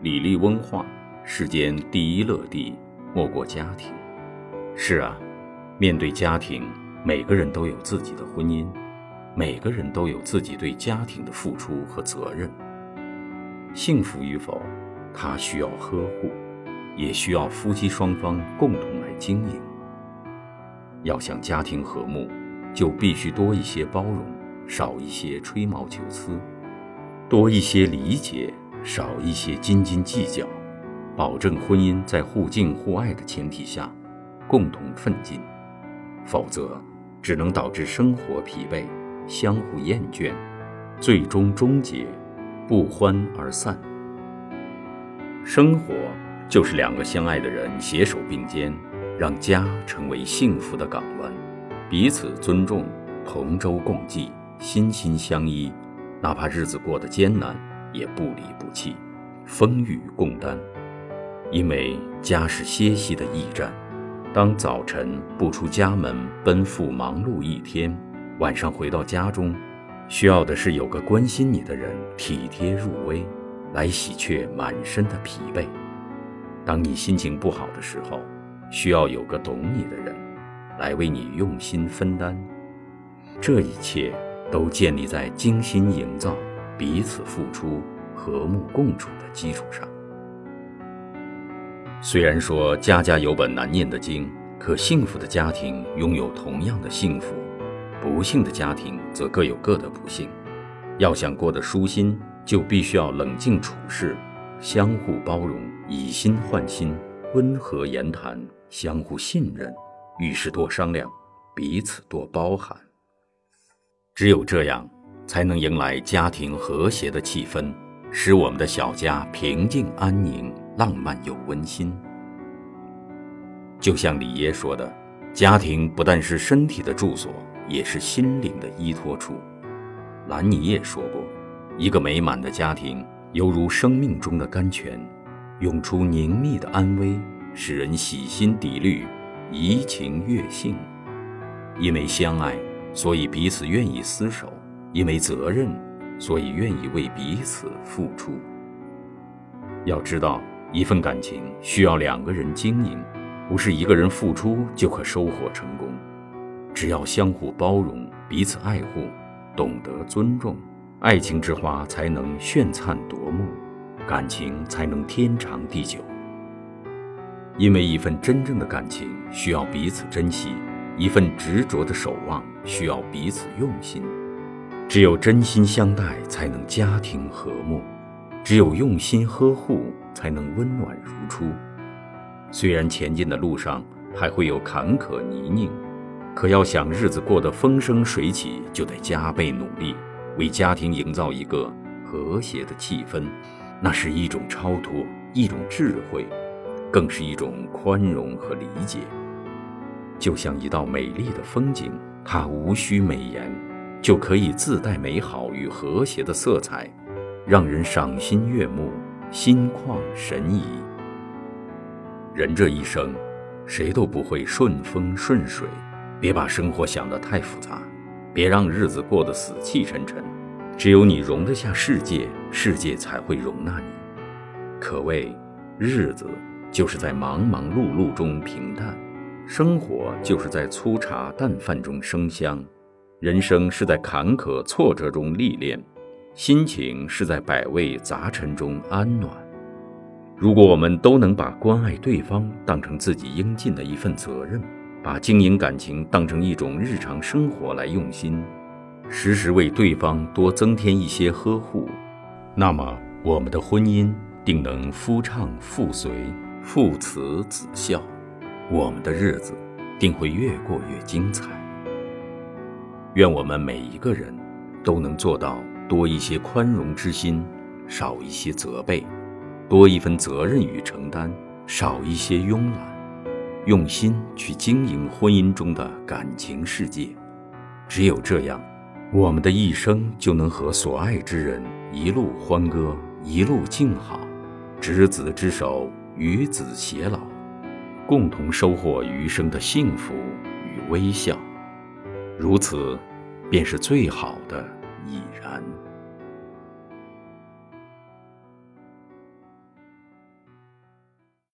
礼立温化，世间第一乐地莫过家庭。是啊，面对家庭，每个人都有自己的婚姻，每个人都有自己对家庭的付出和责任。幸福与否，它需要呵护，也需要夫妻双方共同来经营。要想家庭和睦，就必须多一些包容，少一些吹毛求疵；多一些理解，少一些斤斤计较。保证婚姻在互敬互爱的前提下，共同奋进。否则，只能导致生活疲惫，相互厌倦，最终终结，不欢而散。生活就是两个相爱的人携手并肩。让家成为幸福的港湾，彼此尊重，同舟共济，心心相依，哪怕日子过得艰难，也不离不弃，风雨共担。因为家是歇息的驿站，当早晨不出家门，奔赴忙碌一天，晚上回到家中，需要的是有个关心你的人，体贴入微，来洗却满身的疲惫。当你心情不好的时候。需要有个懂你的人，来为你用心分担。这一切都建立在精心营造、彼此付出、和睦共处的基础上。虽然说家家有本难念的经，可幸福的家庭拥有同样的幸福，不幸的家庭则各有各的不幸。要想过得舒心，就必须要冷静处事，相互包容，以心换心，温和言谈。相互信任，遇事多商量，彼此多包涵。只有这样，才能迎来家庭和谐的气氛，使我们的小家平静安宁、浪漫又温馨。就像李耶说的：“家庭不但是身体的住所，也是心灵的依托处。”兰尼耶说过：“一个美满的家庭，犹如生命中的甘泉，涌出凝密的安危。”使人洗心涤虑，怡情悦性。因为相爱，所以彼此愿意厮守；因为责任，所以愿意为彼此付出。要知道，一份感情需要两个人经营，不是一个人付出就可收获成功。只要相互包容，彼此爱护，懂得尊重，爱情之花才能绚灿夺目，感情才能天长地久。因为一份真正的感情需要彼此珍惜，一份执着的守望需要彼此用心。只有真心相待，才能家庭和睦；只有用心呵护，才能温暖如初。虽然前进的路上还会有坎坷泥泞，可要想日子过得风生水起，就得加倍努力，为家庭营造一个和谐的气氛。那是一种超脱，一种智慧。更是一种宽容和理解，就像一道美丽的风景，它无需美言，就可以自带美好与和谐的色彩，让人赏心悦目、心旷神怡。人这一生，谁都不会顺风顺水，别把生活想得太复杂，别让日子过得死气沉沉。只有你容得下世界，世界才会容纳你。可谓日子。就是在忙忙碌碌中平淡，生活就是在粗茶淡饭中生香，人生是在坎坷挫折中历练，心情是在百味杂陈中安暖。如果我们都能把关爱对方当成自己应尽的一份责任，把经营感情当成一种日常生活来用心，时时为对方多增添一些呵护，那么我们的婚姻定能夫唱妇随。父慈子孝，我们的日子定会越过越精彩。愿我们每一个人都能做到多一些宽容之心，少一些责备；多一份责任与承担，少一些慵懒。用心去经营婚姻中的感情世界，只有这样，我们的一生就能和所爱之人一路欢歌，一路静好，执子之手。与子偕老，共同收获余生的幸福与微笑，如此，便是最好的已然。